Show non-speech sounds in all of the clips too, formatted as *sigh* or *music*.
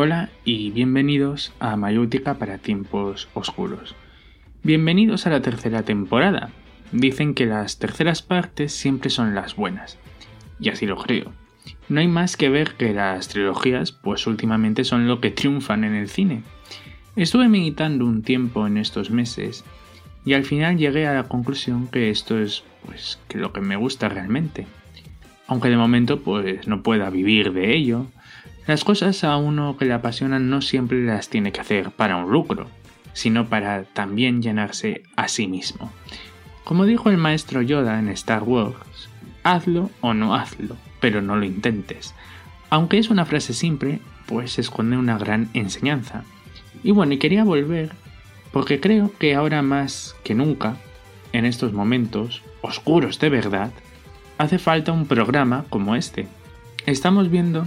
Hola y bienvenidos a Mayútica para tiempos oscuros. Bienvenidos a la tercera temporada. Dicen que las terceras partes siempre son las buenas. Y así lo creo. No hay más que ver que las trilogías, pues últimamente son lo que triunfan en el cine. Estuve meditando un tiempo en estos meses y al final llegué a la conclusión que esto es pues que lo que me gusta realmente. Aunque de momento pues no pueda vivir de ello, las cosas a uno que le apasionan no siempre las tiene que hacer para un lucro, sino para también llenarse a sí mismo. Como dijo el maestro Yoda en Star Wars, hazlo o no hazlo, pero no lo intentes. Aunque es una frase simple, pues esconde una gran enseñanza. Y bueno, y quería volver porque creo que ahora más que nunca, en estos momentos oscuros de verdad, hace falta un programa como este. Estamos viendo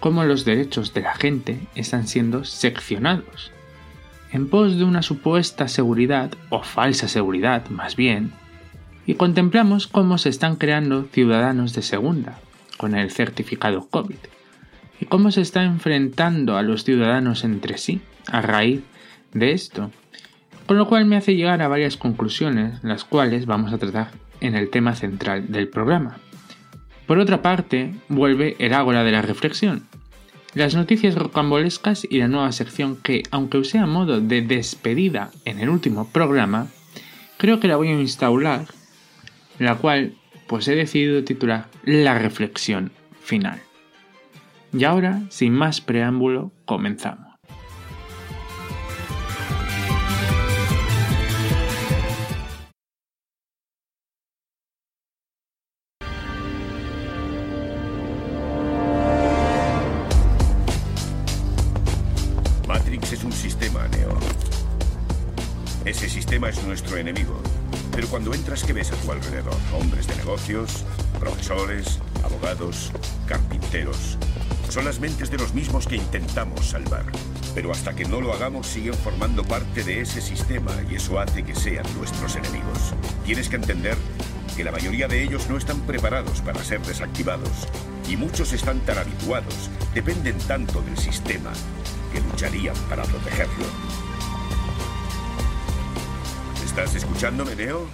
cómo los derechos de la gente están siendo seccionados, en pos de una supuesta seguridad, o falsa seguridad más bien, y contemplamos cómo se están creando ciudadanos de segunda, con el certificado COVID, y cómo se está enfrentando a los ciudadanos entre sí a raíz de esto, con lo cual me hace llegar a varias conclusiones, las cuales vamos a tratar en el tema central del programa. Por otra parte, vuelve el ágora de la reflexión, las noticias rocambolescas y la nueva sección que, aunque usé a modo de despedida en el último programa, creo que la voy a instaurar, la cual pues he decidido titular La reflexión final. Y ahora, sin más preámbulo, comenzamos. Nuestro enemigo. Pero cuando entras, ¿qué ves a tu alrededor? Hombres de negocios, profesores, abogados, carpinteros. Son las mentes de los mismos que intentamos salvar. Pero hasta que no lo hagamos, siguen formando parte de ese sistema y eso hace que sean nuestros enemigos. Tienes que entender que la mayoría de ellos no están preparados para ser desactivados y muchos están tan habituados, dependen tanto del sistema, que lucharían para protegerlo. ¿Estás escuchándome, Neo?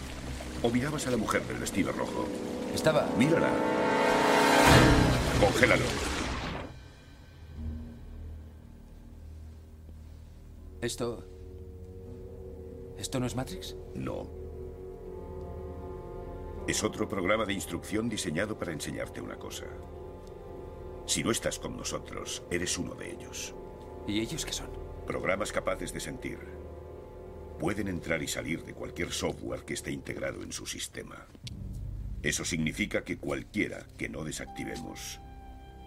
¿O mirabas a la mujer del vestido rojo? Estaba. Mírala. Congélalo. ¿Esto... ¿Esto no es Matrix? No. Es otro programa de instrucción diseñado para enseñarte una cosa. Si no estás con nosotros, eres uno de ellos. ¿Y ellos qué son? Programas capaces de sentir, pueden entrar y salir de cualquier software que esté integrado en su sistema. Eso significa que cualquiera que no desactivemos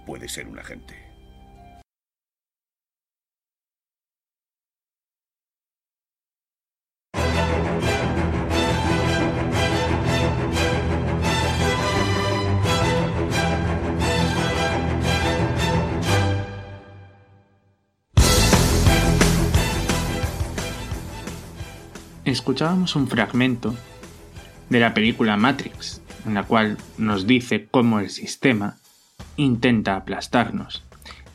puede ser un agente. Escuchábamos un fragmento de la película Matrix, en la cual nos dice cómo el sistema intenta aplastarnos,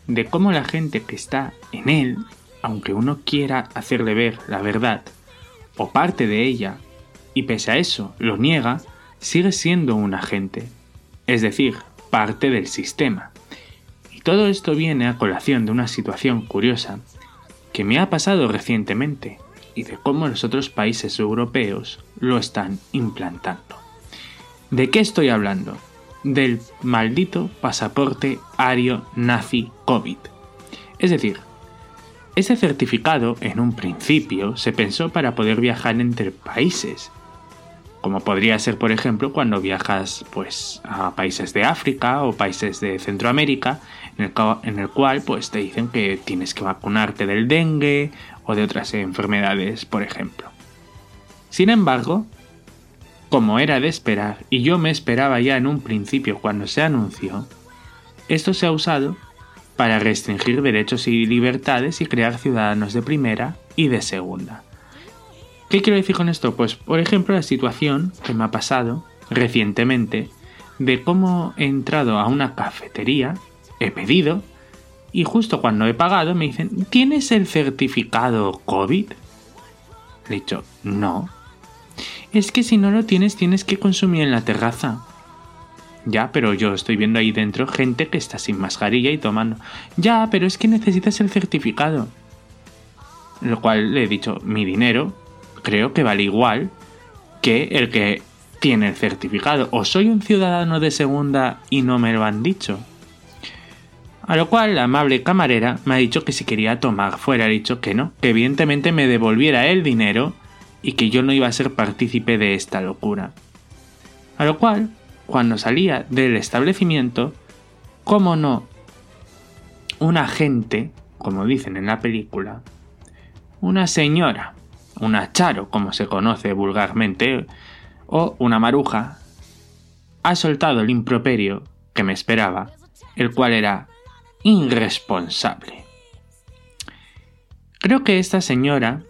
de cómo la gente que está en él, aunque uno quiera hacerle ver la verdad o parte de ella, y pese a eso lo niega, sigue siendo un agente, es decir, parte del sistema. Y todo esto viene a colación de una situación curiosa que me ha pasado recientemente y de cómo los otros países europeos lo están implantando. ¿De qué estoy hablando? Del maldito pasaporte ario nazi COVID. Es decir, ese certificado en un principio se pensó para poder viajar entre países, como podría ser por ejemplo cuando viajas pues a países de África o países de Centroamérica en el, cual pues te dicen que tienes que vacunarte del dengue o de otras enfermedades, por ejemplo. Sin embargo, como era de esperar, y yo me esperaba ya en un principio cuando se anunció, esto se ha usado para restringir derechos y libertades y crear ciudadanos de primera y de segunda. ¿Qué quiero decir con esto? Pues, por ejemplo, la situación que me ha pasado recientemente de cómo he entrado a una cafetería, he pedido Y justo cuando he pagado me dicen, ¿tienes el certificado COVID? Le he dicho, no. Es que si no lo tienes tienes que consumir en la terraza. Ya, pero yo estoy viendo ahí dentro gente que está sin mascarilla y tomando. Ya, pero es que necesitas el certificado. Lo cual le he dicho, mi dinero creo que vale igual que el que tiene el certificado. O soy un ciudadano de segunda y no me lo han dicho. A lo cual la amable camarera me ha dicho que si quería tomar fuera, ha dicho que no, que evidentemente me devolviera el dinero y que yo no iba a ser partícipe de esta locura. A lo cual cuando salía del establecimiento, cómo no, un agente, como dicen en la película, una señora, una charo, como se conoce vulgarmente, o una maruja, ha soltado el improperio que me esperaba, el cual era irresponsable. Creo que esta señora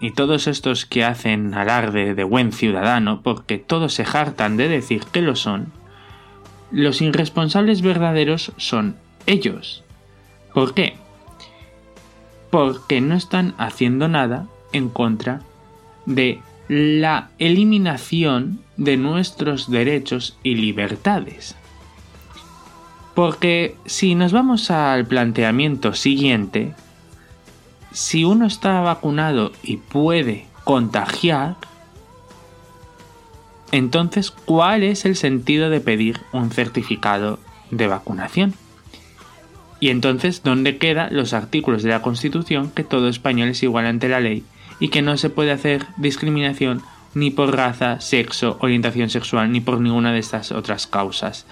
y todos estos que hacen alarde de buen ciudadano, porque todos se jartan de decir que lo son, los irresponsables verdaderos son ellos. ¿Por qué? Porque no están haciendo nada en contra de la eliminación de nuestros derechos y libertades. Porque si nos vamos al planteamiento siguiente, si uno está vacunado y puede contagiar, entonces, ¿cuál es el sentido de pedir un certificado de vacunación? Y entonces, ¿dónde quedan los artículos de la Constitución que todo español es igual ante la ley y que no se puede hacer discriminación ni por raza, sexo, orientación sexual, ni por ninguna de estas otras causas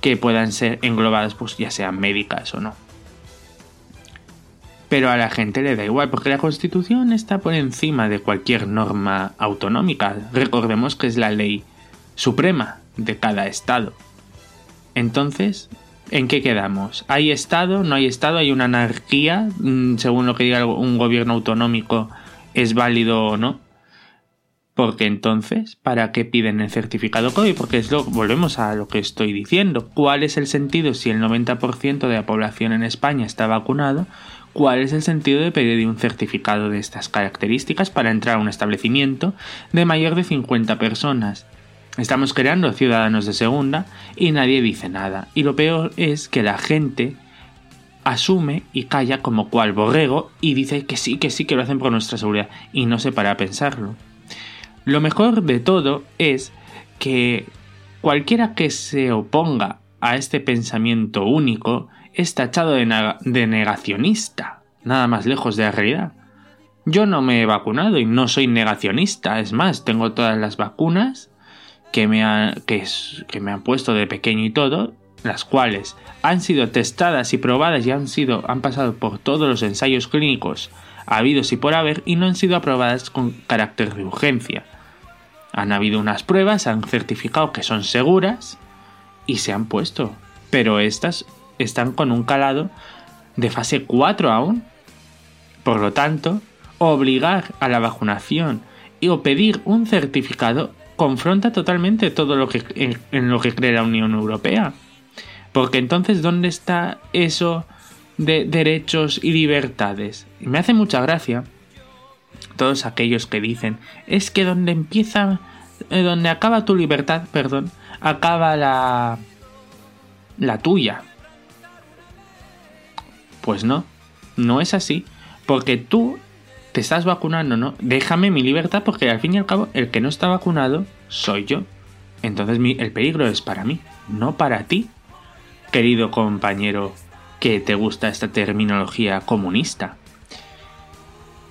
que puedan ser englobadas, pues ya sean médicas o no? Pero a la gente le da igual, porque la Constitución está por encima de cualquier norma autonómica. Recordemos que es la ley suprema de cada Estado. Entonces, ¿en qué quedamos? ¿Hay Estado? ¿No hay Estado? ¿Hay una anarquía? Mm, según lo que diga un gobierno autonómico, ¿es válido o no? Porque entonces, ¿para qué piden el certificado COVID? Porque es lo, volvemos a lo que estoy diciendo. ¿Cuál es el sentido si el 90% de la población en España está vacunado? ¿Cuál es el sentido de pedir un certificado de estas características para entrar a un establecimiento de mayor de 50 personas? Estamos creando ciudadanos de segunda y nadie dice nada. Y lo peor es que la gente asume y calla como cual borrego y dice que sí, que sí, que lo hacen por nuestra seguridad y no se para a pensarlo. Lo mejor de todo es que cualquiera que se oponga a este pensamiento único es tachado de, negacionista, nada más lejos de la realidad. Yo no me he vacunado y no soy negacionista, es más, tengo todas las vacunas que me, que, me han puesto de pequeño y todo, las cuales han sido testadas y probadas y han, sido, han pasado por todos los ensayos clínicos habidos y por haber y no han sido aprobadas con carácter de urgencia. Han habido unas pruebas, han certificado que son seguras y se han puesto, pero estas están con un calado de fase 4 aún. Por lo tanto, obligar a la vacunación o pedir un certificado confronta totalmente todo lo que en, lo que cree la Unión Europea. Porque entonces, ¿dónde está eso de derechos y libertades? Y me hace mucha gracia todos aquellos que dicen, es que donde empieza, eh, donde acaba tu libertad, perdón, acaba la la tuya. Pues no, no es así. Porque tú te estás vacunando, ¿no? Déjame mi libertad porque al fin y al cabo el que no está vacunado soy yo. Entonces el peligro es para mí, no para ti, querido compañero que te gusta esta terminología comunista.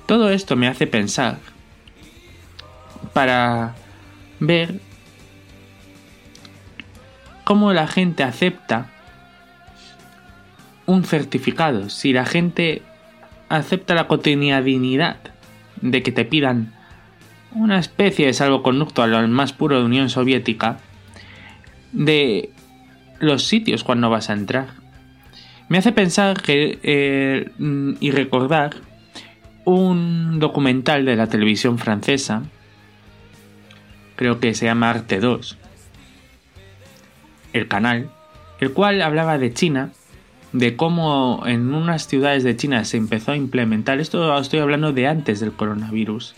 Todo esto me hace pensar para ver cómo la gente acepta un certificado, si la gente acepta la cotidianidad de que te pidan una especie de salvoconducto al más puro de Unión Soviética, de los sitios cuando vas a entrar. Me hace pensar que, eh, y recordar un documental de la televisión francesa, creo que se llama Arte 2, el canal, el cual hablaba de China de cómo en unas ciudades de China se empezó a implementar, esto estoy hablando de antes del coronavirus,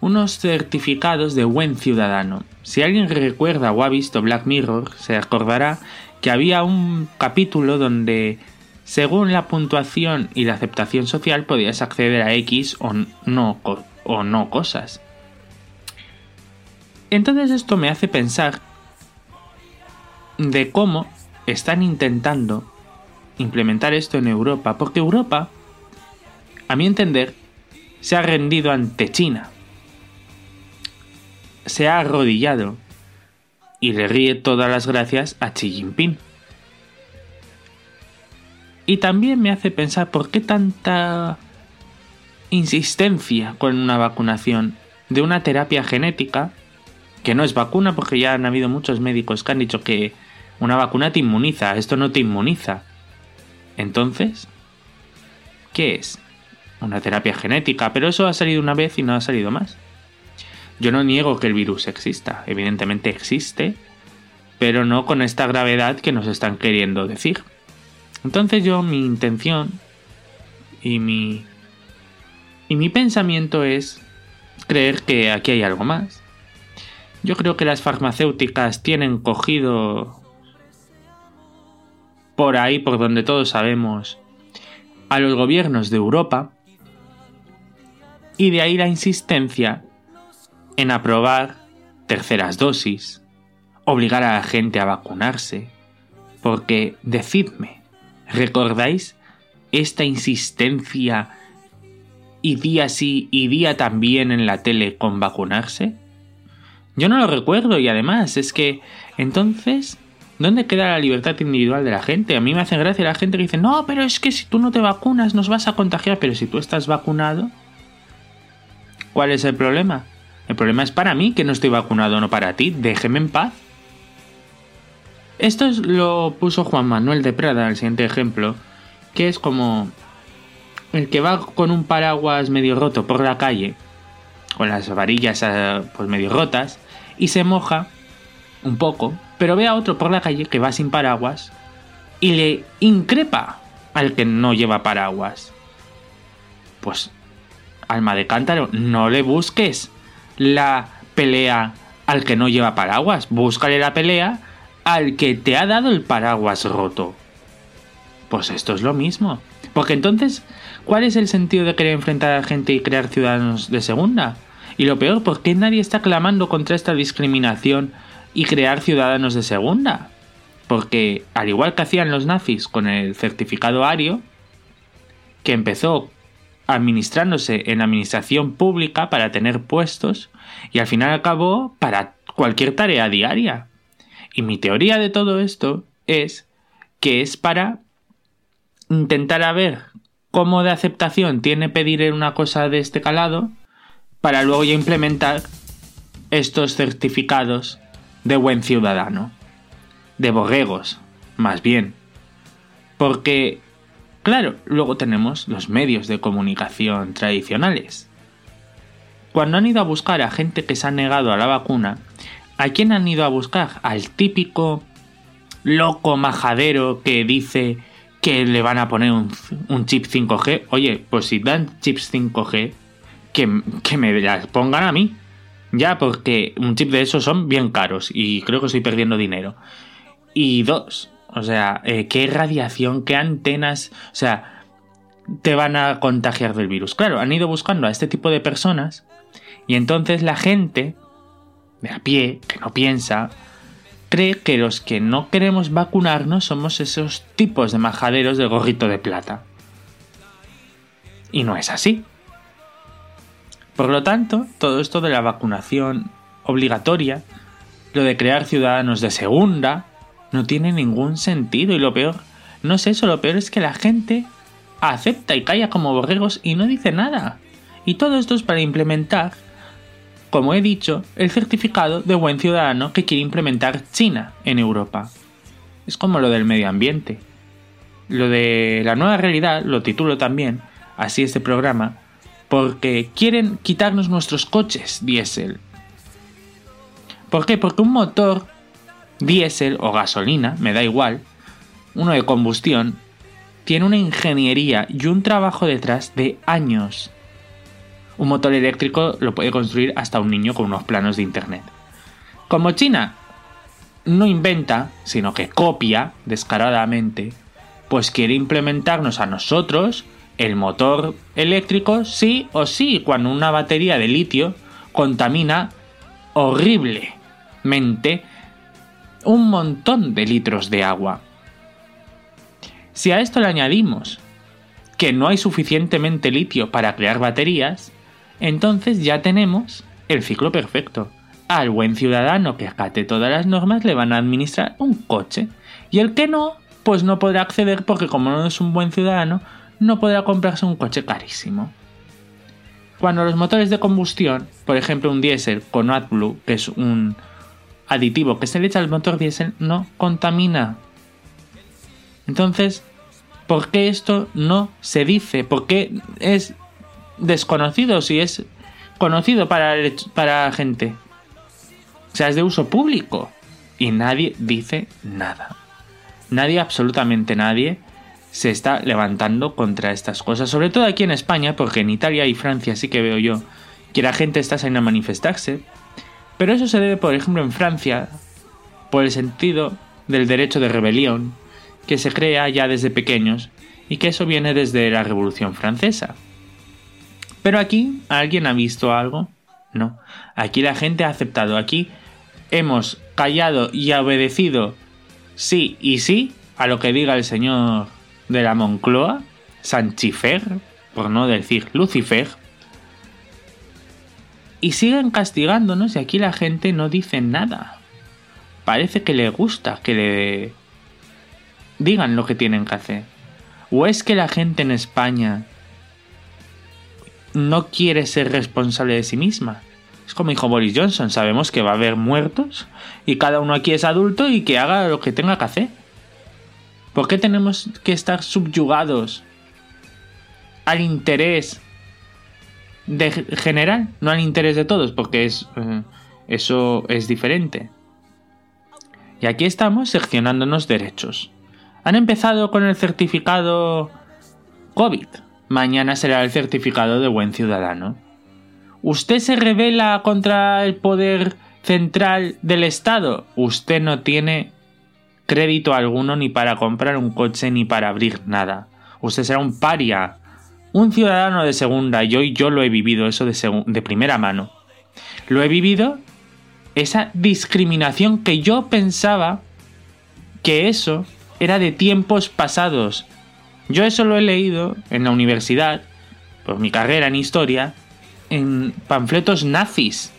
unos certificados de buen ciudadano. Si alguien recuerda o ha visto Black Mirror, se acordará que había un capítulo donde según la puntuación y la aceptación social podías acceder a X o no, o no cosas. Entonces esto me hace pensar de cómo están intentando implementar esto en Europa, porque Europa, a mi entender, se ha rendido ante China. Se ha arrodillado y le ríe todas las gracias a Xi Jinping. Y también me hace pensar por qué tanta insistencia con una vacunación de una terapia genética, que no es vacuna porque ya han habido muchos médicos que han dicho que una vacuna te inmuniza, esto no te inmuniza. Entonces, ¿qué es? Una terapia genética, pero eso ha salido una vez y no ha salido más. Yo no niego que el virus exista, evidentemente existe, pero no con esta gravedad que nos están queriendo decir. Entonces yo mi intención y mi y mi pensamiento es creer que aquí hay algo más. Yo creo que las farmacéuticas tienen cogido por ahí, por donde todos sabemos, a los gobiernos de Europa y de ahí la insistencia en aprobar terceras dosis, obligar a la gente a vacunarse, porque decidme, ¿Recordáis esta insistencia y día sí y día también en la tele con vacunarse? Yo no lo recuerdo y además es que entonces, ¿dónde queda la libertad individual de la gente? A mí me hace gracia la gente que dice, no, pero es que si tú no te vacunas nos vas a contagiar, pero si tú estás vacunado, ¿cuál es el problema? El problema es para mí que no estoy vacunado, no para ti, déjeme en paz. Esto lo puso Juan Manuel de Prada, el siguiente ejemplo, que es como el que va con un paraguas medio roto por la calle, con las varillas eh, pues medio rotas, y se moja un poco, pero ve a otro por la calle que va sin paraguas y le increpa al que no lleva paraguas. Pues, alma de cántaro, no le busques la pelea al que no lleva paraguas, búscale la pelea al que te ha dado el paraguas roto. Pues esto es lo mismo. Porque entonces, ¿cuál es el sentido de querer enfrentar a gente y crear ciudadanos de segunda? Y lo peor, ¿por qué nadie está clamando contra esta discriminación y crear ciudadanos de segunda? Porque, al igual que hacían los nazis con el certificado ario, que empezó administrándose en administración pública para tener puestos y al final acabó para cualquier tarea diaria. Y mi teoría de todo esto es que es para intentar a ver cómo de aceptación tiene pedir una cosa de este calado para luego ya implementar estos certificados de buen ciudadano. De borregos, más bien. Porque, claro, luego tenemos los medios de comunicación tradicionales. Cuando han ido a buscar a gente que se ha negado a la vacuna, ¿A quién han ido a buscar? Al típico loco majadero que dice que le van a poner un, chip 5G. Oye, pues si dan chips 5G, que, que me las pongan a mí. Ya, porque un chip de esos son bien caros y creo que estoy perdiendo dinero. Y dos, o sea, eh, qué radiación, qué antenas, o sea, te van a contagiar del virus. Claro, han ido buscando a este tipo de personas y entonces la gente de a pie, que no piensa, cree que los que no queremos vacunarnos somos esos tipos de majaderos de gorrito de plata. Y no es así. Por lo tanto, todo esto de la vacunación obligatoria, lo de crear ciudadanos de segunda, no tiene ningún sentido y lo peor, no es eso, lo peor es que la gente acepta y calla como borregos y no dice nada. Y todo esto es para implementar como he dicho, el certificado de buen ciudadano que quiere implementar China en Europa. Es como lo del medio ambiente. Lo de la nueva realidad lo titulo también, así este programa, porque quieren quitarnos nuestros coches diésel. ¿Por qué? Porque un motor diésel o gasolina, me da igual, uno de combustión, tiene una ingeniería y un trabajo detrás de años. Un motor eléctrico lo puede construir hasta un niño con unos planos de internet. Como China no inventa, sino que copia descaradamente, pues quiere implementarnos a nosotros el motor eléctrico sí o sí cuando una batería de litio contamina horriblemente un montón de litros de agua. Si a esto le añadimos que no hay suficientemente litio para crear baterías, entonces ya tenemos el ciclo perfecto. Al buen ciudadano que acate todas las normas le van a administrar un coche. Y el que no, pues no podrá acceder porque como no es un buen ciudadano, no podrá comprarse un coche carísimo. Cuando los motores de combustión, por ejemplo un diésel con AdBlue, que es un aditivo que se le echa al motor diésel, no contamina. Entonces, ¿por qué esto no se dice? ¿Por qué es desconocido si es conocido para, para la gente? O sea, es de uso público. Y nadie dice nada. Nadie, absolutamente nadie, se está levantando contra estas cosas. Sobre todo aquí en España, porque en Italia y Francia sí que veo yo que la gente está saliendo a manifestarse. Pero eso se debe, por ejemplo, en Francia, por el sentido del derecho de rebelión, que se crea ya desde pequeños, y que eso viene desde la Revolución Francesa. Pero aquí, ¿alguien ha visto algo? No. Aquí la gente ha aceptado. Aquí hemos callado y obedecido sí y sí a lo que diga el señor de la Moncloa, Sanchifer, por no decir Lucifer, y siguen castigándonos y aquí la gente no dice nada. Parece que le gusta que le digan lo que tienen que hacer. ¿O es que la gente en España no quiere ser responsable de sí misma? Es como dijo Boris Johnson, sabemos que va a haber muertos y cada uno aquí es adulto y que haga lo que tenga que hacer. ¿Por qué tenemos que estar subyugados al interés de general, no al interés de todos? Porque es, eh, eso es diferente. Y aquí estamos seccionándonos derechos. Han empezado con el certificado COVID. Mañana será el certificado de buen ciudadano. ¿Usted se revela contra el poder central del Estado? Usted no tiene crédito alguno ni para comprar un coche ni para abrir nada. Usted será un paria, un ciudadano de segunda y hoy yo lo he vivido eso de, de primera mano. Lo he vivido esa discriminación que yo pensaba que eso era de tiempos pasados. Yo eso lo he leído en la universidad, por mi carrera en historia, en panfletos nazis.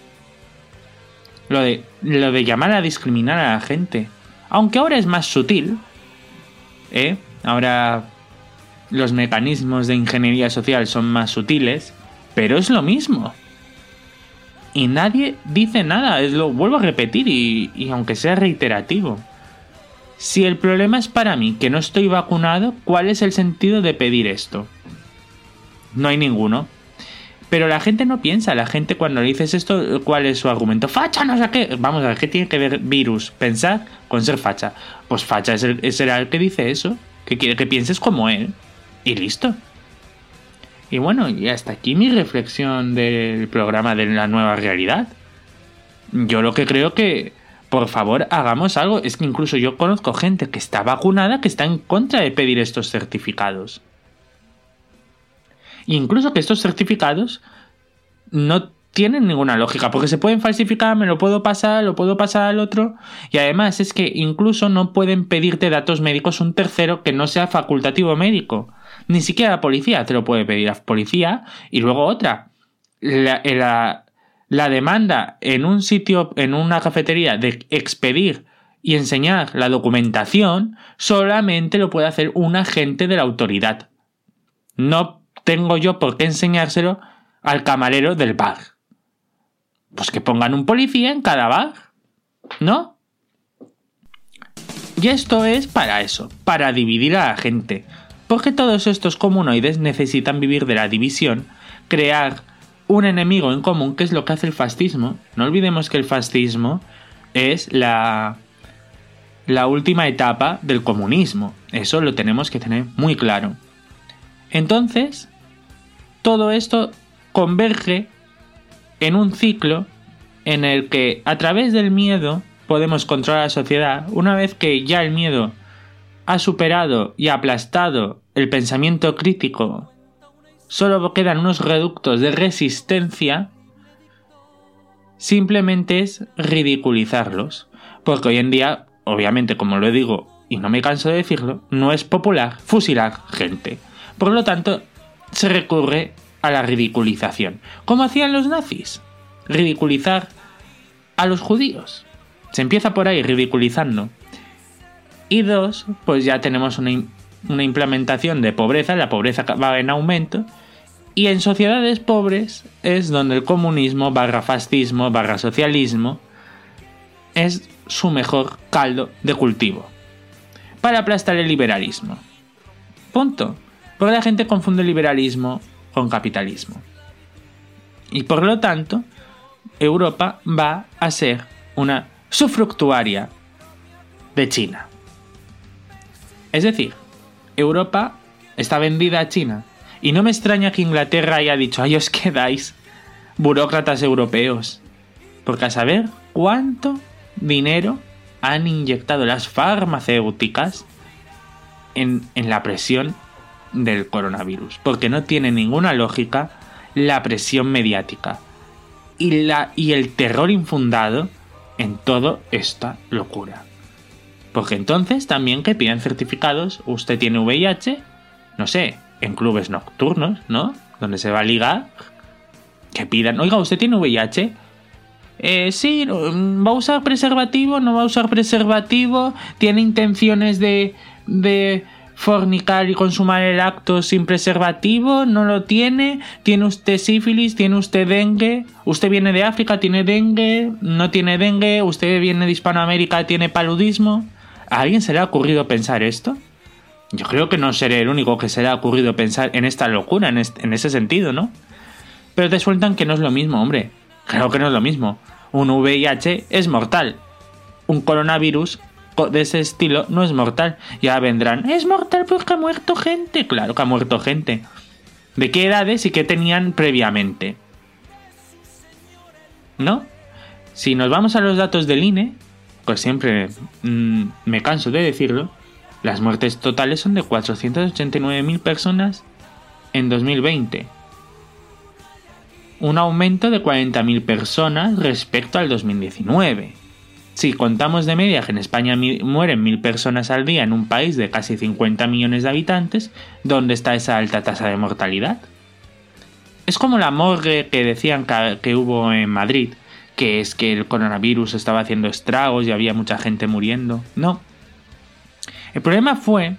Lo de, lo de llamar a discriminar a la gente. Aunque ahora es más sutil, ¿eh? Ahora los mecanismos de ingeniería social son más sutiles, pero es lo mismo. Y nadie dice nada, es lo vuelvo a repetir y, y aunque sea reiterativo. Si el problema es para mí que no estoy vacunado, ¿cuál es el sentido de pedir esto? No hay ninguno. Pero la gente no piensa, la gente cuando le dices esto, ¿cuál es su argumento? ¡Facha, no sé qué! Vamos a ver, ¿qué tiene que ver virus? Pensar con ser facha. Pues facha es el, será el que dice eso, que quiere que pienses como él. Y listo. Y bueno, y hasta aquí mi reflexión del programa de la nueva realidad. Yo lo que creo que, por favor, hagamos algo. Es que incluso yo conozco gente que está vacunada que está en contra de pedir estos certificados. incluso que estos certificados no tienen ninguna lógica, porque se pueden falsificar, me lo puedo pasar, lo puedo pasar al otro, y además es que incluso no pueden pedirte datos médicos un tercero que no sea facultativo médico. Ni siquiera la policía te lo puede pedir a policía y luego otra. La, la, la demanda en un sitio, en una cafetería de expedir y enseñar la documentación solamente lo puede hacer un agente de la autoridad. No tengo yo por qué enseñárselo al camarero del bar. Pues que pongan un policía en cada bar. ¿No? Y esto es para eso, para dividir a la gente. Porque todos estos comunoides necesitan vivir de la división, crear un enemigo en común, que es lo que hace el fascismo. No olvidemos que el fascismo es la última etapa del comunismo. Eso lo tenemos que tener muy claro. Entonces, todo esto converge en un ciclo en el que a través del miedo podemos controlar la sociedad una vez que ya el miedo ha superado y aplastado el pensamiento crítico, solo quedan unos reductos de resistencia, simplemente es ridiculizarlos. Porque hoy en día, obviamente, como lo digo y no me canso de decirlo, no es popular fusilar gente. Por lo tanto, se recurre a la ridiculización. ¿Cómo hacían los nazis? Ridiculizar a los judíos. Se empieza por ahí ridiculizando. Y dos, pues ya tenemos una, una implementación de pobreza, la pobreza va en aumento. Y en sociedades pobres es donde el comunismo barra fascismo barra socialismo es su mejor caldo de cultivo. Para aplastar el liberalismo. Punto. Porque la gente confunde liberalismo con capitalismo. Y por lo tanto, Europa va a ser una subfructuaria de China. Es decir, Europa está vendida a China. Y no me extraña que Inglaterra haya dicho, ay, os quedáis, burócratas europeos. Porque a saber cuánto dinero han inyectado las farmacéuticas en, en la presión del coronavirus. Porque no tiene ninguna lógica la presión mediática y, la, y el terror infundado en toda esta locura. Porque entonces también que pidan certificados, usted tiene VIH, no sé, en clubes nocturnos, ¿no? Donde se va a ligar, que pidan, oiga, usted tiene VIH. Eh, sí, va a usar preservativo, no va a usar preservativo, tiene intenciones de, de fornicar y consumar el acto sin preservativo, no lo tiene, tiene usted sífilis, tiene usted dengue, usted viene de África, tiene dengue, no tiene dengue, usted viene de Hispanoamérica, tiene paludismo. ¿A alguien se le ha ocurrido pensar esto? Yo creo que no seré el único que se le ha ocurrido pensar en esta locura, en, en ese sentido, ¿no? Pero te sueltan que no es lo mismo, hombre. Claro que no es lo mismo. Un VIH es mortal. Un coronavirus de ese estilo no es mortal. Ya vendrán, es mortal porque ha muerto gente. Claro que ha muerto gente. ¿De qué edades y qué tenían previamente? ¿No? Si nos vamos a los datos del INE, pues siempre mm, me canso de decirlo, las muertes totales son de 489.000 personas en 2020. Un aumento de 40.000 personas respecto al 2019. Si contamos de media que en España mueren mil personas al día en un país de casi 50 millones de habitantes, ¿dónde está esa alta tasa de mortalidad? Es como la morgue que decían que hubo en Madrid, que es que el coronavirus estaba haciendo estragos y había mucha gente muriendo. No. El problema fue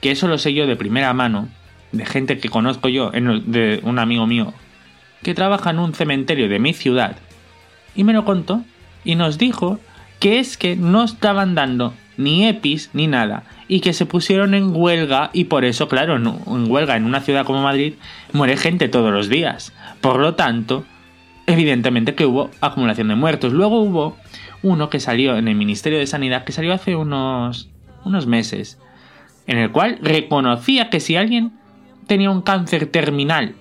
que eso lo sé yo de primera mano, de gente que conozco yo, de un amigo mío, que trabaja en un cementerio de mi ciudad, y me lo contó y nos dijo que es que no estaban dando ni EPIs ni nada y que se pusieron en huelga y por eso, claro, en, huelga en una ciudad como Madrid muere gente todos los días. Por lo tanto, evidentemente que hubo acumulación de muertos. Luego hubo uno que salió en el Ministerio de Sanidad, que salió hace unos, unos meses, en el cual reconocía que si alguien tenía un cáncer terminal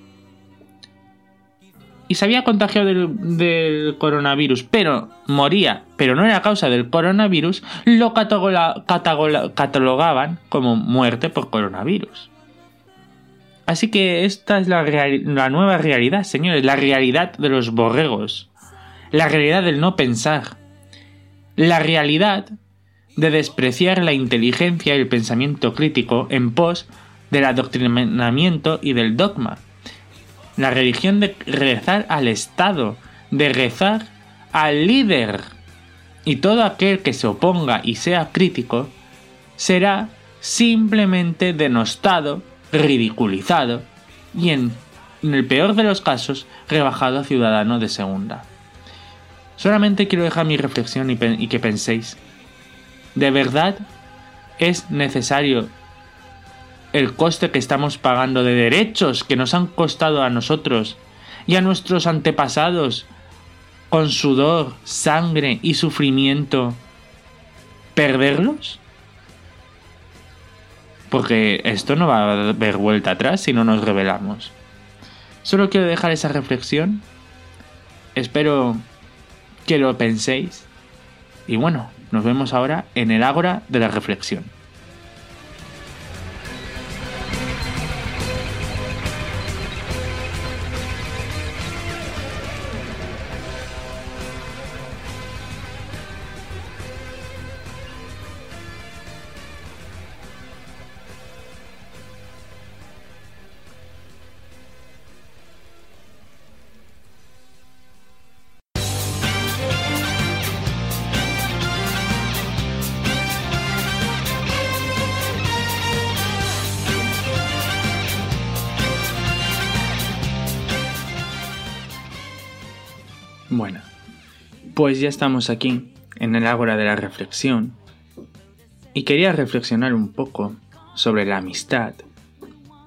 y se había contagiado del, coronavirus, pero moría, pero no era causa del coronavirus, lo catalogaban como muerte por coronavirus. Así que esta es la, la nueva realidad, señores, la realidad de los borregos, la realidad del no pensar, la realidad de despreciar la inteligencia y el pensamiento crítico en pos del adoctrinamiento y del dogma. La religión de rezar al Estado, de rezar al líder. Y todo aquel que se oponga y sea crítico será simplemente denostado, ridiculizado y en, el peor de los casos rebajado a ciudadano de segunda. Solamente quiero dejar mi reflexión y, y que penséis, ¿de verdad es necesario el coste que estamos pagando de derechos que nos han costado a nosotros y a nuestros antepasados con sudor, sangre y sufrimiento perderlos? Porque esto no va a haber vuelta atrás si no nos revelamos. Solo quiero dejar esa reflexión. Espero que lo penséis. Y bueno, nos vemos ahora en el ágora de la reflexión. Pues ya estamos aquí, en el ágora de la reflexión, y quería reflexionar un poco sobre la amistad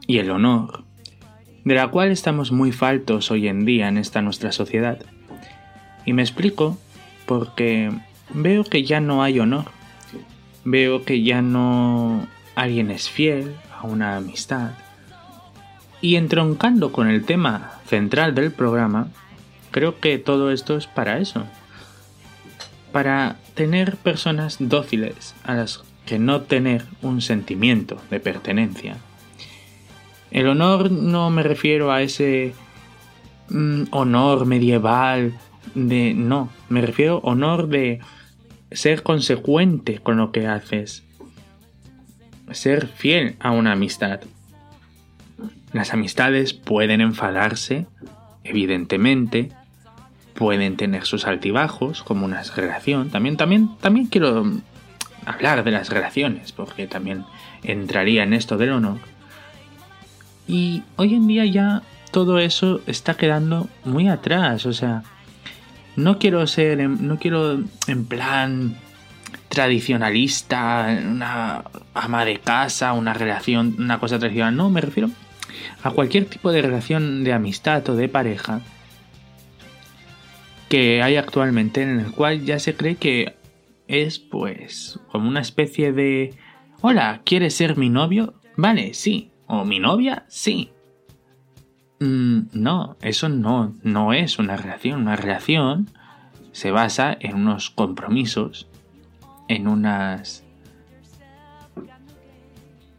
y el honor, de la cual estamos muy faltos hoy en día en esta nuestra sociedad. Y me explico porque veo que ya no hay honor, veo que ya no alguien es fiel a una amistad. Y entroncando con el tema central del programa, Creo que todo esto es para eso. Para tener personas dóciles a las que no tener un sentimiento de pertenencia. El honor no me refiero a ese mm, honor medieval de... No, me refiero honor de ser consecuente con lo que haces. Ser fiel a una amistad. Las amistades pueden enfadarse, evidentemente, pueden tener sus altibajos, como una relación. También, también, también quiero hablar de las relaciones, porque también entraría en esto del honor. Y hoy en día ya todo eso está quedando muy atrás, o sea, no quiero ser, no quiero en plan tradicionalista, una ama de casa, una relación, una cosa tradicional, no, me refiero a cualquier tipo de relación de amistad o de pareja que hay actualmente en el cual ya se cree que es pues como una especie de hola, ¿quieres ser mi novio? Vale, sí. ¿O mi novia? Sí. Mm, no, eso no, no es una relación. Una relación se basa en unos compromisos, en unas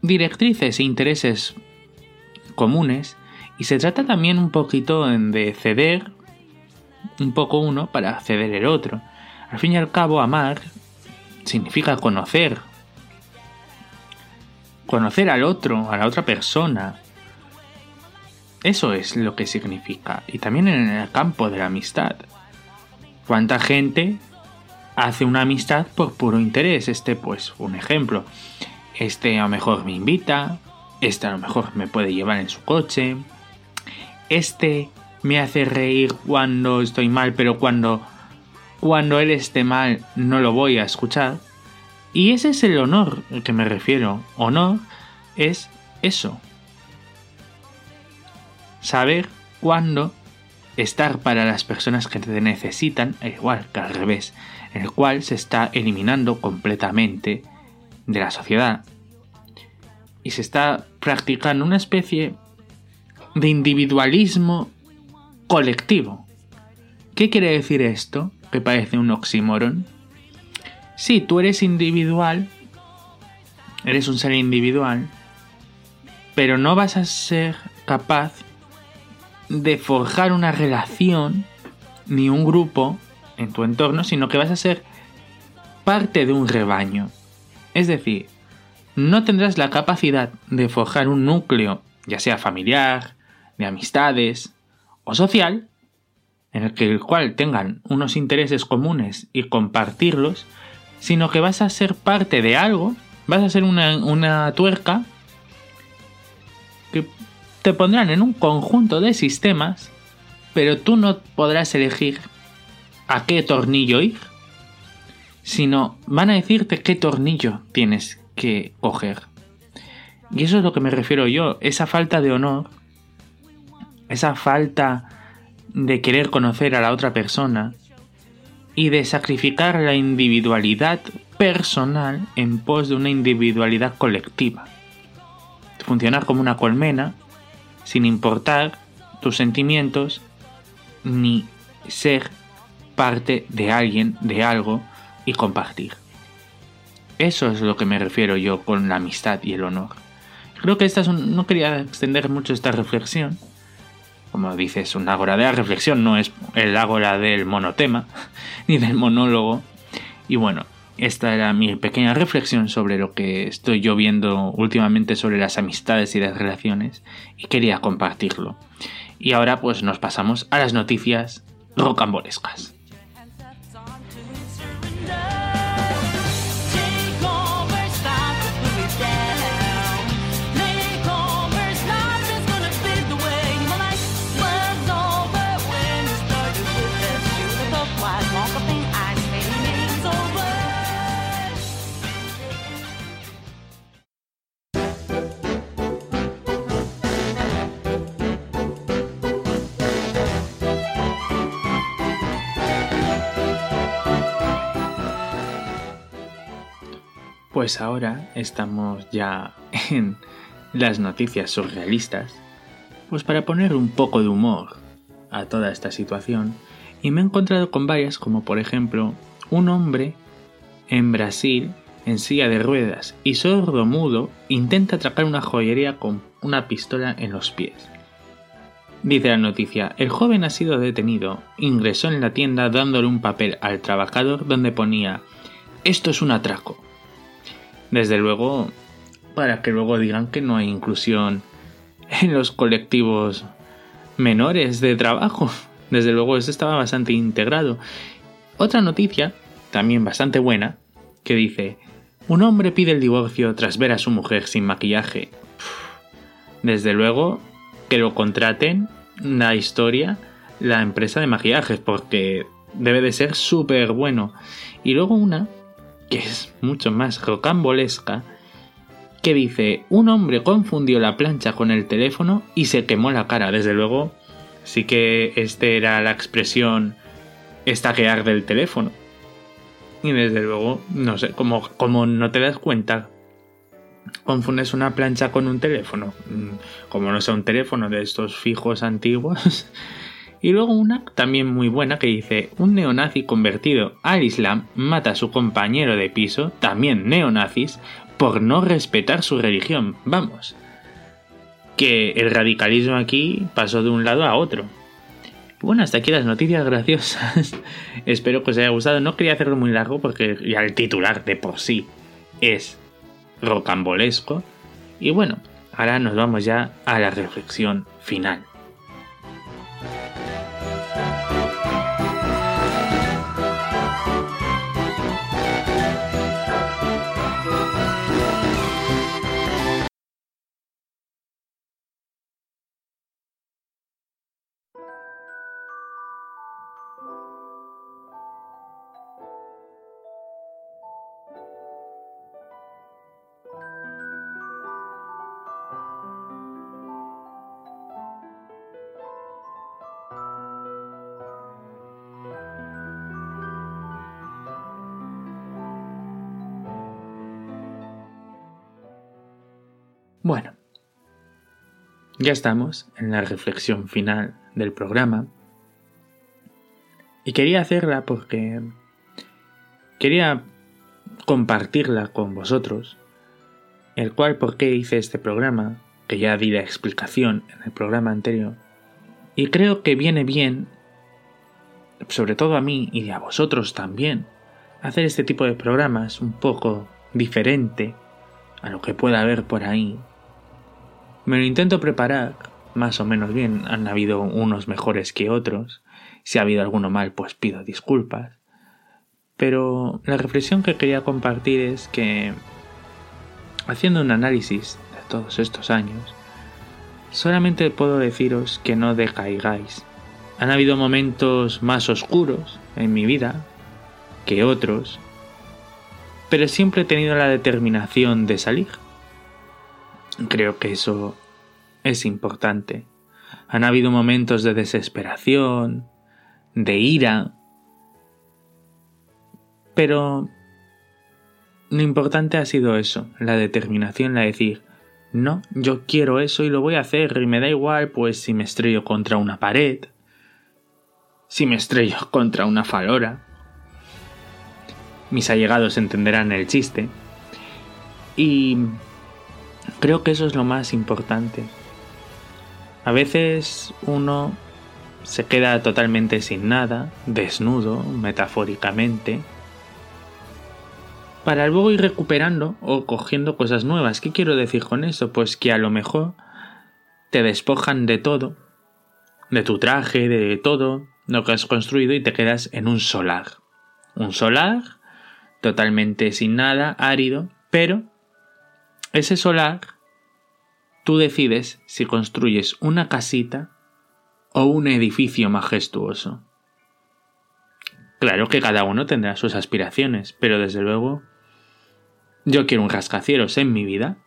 directrices e intereses comunes y se trata también un poquito de ceder un poco uno para ceder el otro. Al fin y al cabo, amar significa conocer. Conocer al otro, a la otra persona. Eso es lo que significa. Y también en el campo de la amistad. ¿Cuánta gente hace una amistad por puro interés? Este, pues, un ejemplo. Este a lo mejor me invita. Este a lo mejor me puede llevar en su coche. Este me hace reír cuando estoy mal, pero cuando, cuando él esté mal no lo voy a escuchar. Y ese es el honor al que me refiero. Honor es eso. Saber cuándo estar para las personas que te necesitan, igual que al revés, el cual se está eliminando completamente de la sociedad. Y se está practicando una especie de individualismo colectivo. ¿Qué quiere decir esto? Que parece un oxímoron. Si tú eres individual, eres un ser individual, pero no vas a ser capaz de forjar una relación ni un grupo en tu entorno, sino que vas a ser parte de un rebaño. Es decir, no tendrás la capacidad de forjar un núcleo, ya sea familiar, de amistades, o social, en el, que, el cual tengan unos intereses comunes y compartirlos, sino que vas a ser parte de algo, vas a ser una, una tuerca que te pondrán en un conjunto de sistemas, pero tú no podrás elegir a qué tornillo ir, sino van a decirte qué tornillo tienes que coger. Y eso es lo que me refiero yo, esa falta de honor esa falta de querer conocer a la otra persona y de sacrificar la individualidad personal en pos de una individualidad colectiva. Funcionar como una colmena sin importar tus sentimientos ni ser parte de alguien, de algo y compartir. Eso es lo que me refiero yo con la amistad y el honor. Creo que esta es no quería extender mucho esta reflexión. Como dices, una ágora de la reflexión no es el ágora del monotema *laughs* ni del monólogo. Y bueno, esta era mi pequeña reflexión sobre lo que estoy yo viendo últimamente sobre las amistades y las relaciones y quería compartirlo. Y ahora pues nos pasamos a las noticias rocambolescas. Pues ahora estamos ya *laughs* en las noticias surrealistas, pues para poner un poco de humor a toda esta situación, y me he encontrado con varias, como por ejemplo, un hombre en Brasil en silla de ruedas y sordo mudo intenta atracar una joyería con una pistola en los pies. Dice la noticia, el joven ha sido detenido, ingresó en la tienda dándole un papel al trabajador donde ponía, esto es un atraco desde luego, para que luego digan que no hay inclusión en los colectivos menores de trabajo. Desde luego, eso estaba bastante integrado. Otra noticia, también bastante buena, que dice, un hombre pide el divorcio tras ver a su mujer sin maquillaje. Desde luego, que lo contraten la historia, la empresa de maquillajes, porque debe de ser súper bueno. Y luego una que es mucho más rocambolesca, que dice, un hombre confundió la plancha con el teléfono y se quemó la cara. Desde luego, sí que esta era la expresión estaquear del teléfono. Y desde luego, no sé, como, como no te das cuenta, confundes una plancha con un teléfono. Mm, como no sea un teléfono de estos fijos antiguos, *laughs* Y luego una también muy buena que dice, un neonazi convertido al Islam mata a su compañero de piso, también neonazis, por no respetar su religión. Vamos. Que el radicalismo aquí pasó de un lado a otro. Bueno, hasta aquí las noticias graciosas. *laughs* Espero que os haya gustado. No quería hacerlo muy largo porque ya el titular de por sí es rocambolesco. Y bueno, ahora nos vamos ya a la reflexión final. Ya estamos en la reflexión final del programa. Y quería hacerla porque quería compartirla con vosotros, el cual por qué hice este programa, que ya di la explicación en el programa anterior, y creo que viene bien, sobre todo a mí y a vosotros también, hacer este tipo de programas un poco diferente a lo que pueda haber por ahí me lo intento preparar más o menos bien. Han habido unos mejores que otros. Si ha habido alguno mal, pues pido disculpas. Pero la reflexión que quería compartir es que, haciendo un análisis de todos estos años, solamente puedo deciros que no decaigáis. Han habido momentos más oscuros en mi vida que otros, pero siempre he tenido la determinación de salir. Creo que eso es importante. Han habido momentos de desesperación, de ira, pero lo importante ha sido eso, la determinación, la de decir, no, yo quiero eso y lo voy a hacer y me da igual pues si me estrello contra una pared, si me estrello *laughs* contra una falora. Mis allegados entenderán el chiste. Y creo que eso es lo más importante. A veces uno se queda totalmente sin nada, desnudo, metafóricamente, para luego ir recuperando o cogiendo cosas nuevas. ¿Qué quiero decir con eso? Pues que a lo mejor te despojan de todo, de tu traje, de todo lo que has construido y te quedas en un solar. Un solar totalmente sin nada, árido, pero ese solar tú decides si construyes una casita o un edificio majestuoso. Claro que cada uno tendrá sus aspiraciones, pero desde luego yo quiero un rascacielos en mi vida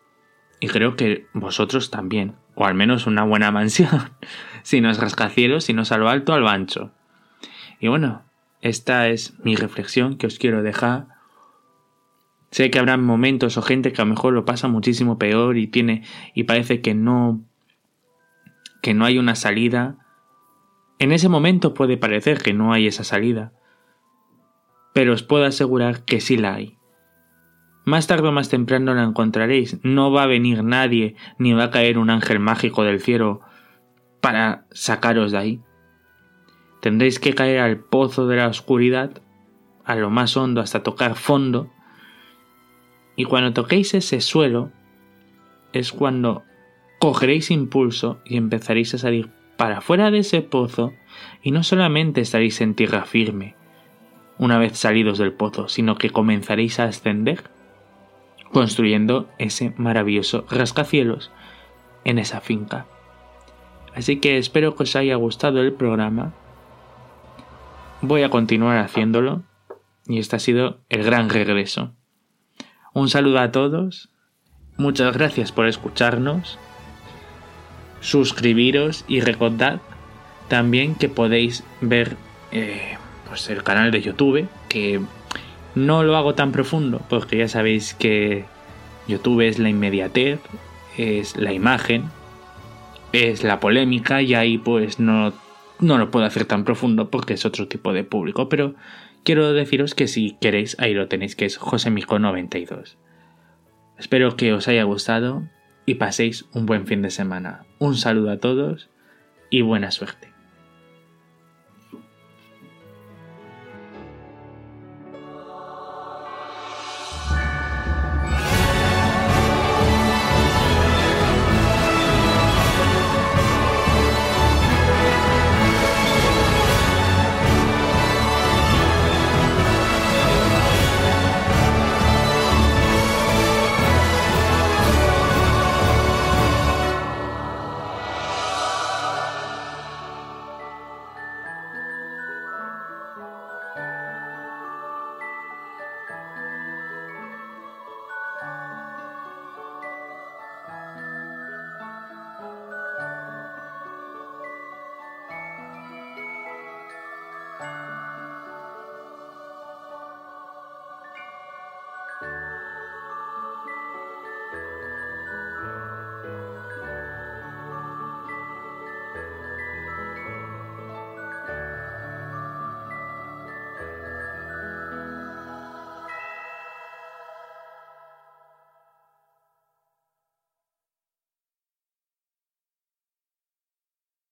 y creo que vosotros también, o al menos una buena *laughs* mansión, si no es rascacielos, si no es a lo alto, a lo ancho. Y bueno, esta es mi reflexión que os quiero dejar. Sé que habrá momentos o gente que a lo mejor lo pasa muchísimo peor y tiene y parece que no que no hay una salida. En ese momento puede parecer que no hay esa salida, pero os puedo asegurar que sí la hay. Más tarde o más temprano la encontraréis. No va a venir nadie, ni va a caer un ángel mágico del cielo para sacaros de ahí. Tendréis que caer al pozo de la oscuridad, a lo más hondo hasta tocar fondo, y cuando toquéis ese suelo es cuando cogeréis impulso y empezaréis a salir para fuera de ese pozo y no solamente estaréis en tierra firme una vez salidos del pozo, sino que comenzaréis a ascender construyendo ese maravilloso rascacielos en esa finca. Así que espero que os haya gustado el programa. Voy a continuar haciéndolo y este ha sido el gran regreso. Un saludo a todos, muchas gracias por escucharnos, suscribiros y recordad también que podéis ver eh, pues el canal de YouTube que no lo hago tan profundo porque ya sabéis que YouTube es la inmediatez, es la imagen, es la polémica y ahí pues no, no lo puedo hacer tan profundo porque es otro tipo de público. Pero quiero deciros que si queréis ahí lo tenéis que es Josemico92. Espero que os haya gustado y paséis un buen fin de semana. Un saludo a todos y buena suerte.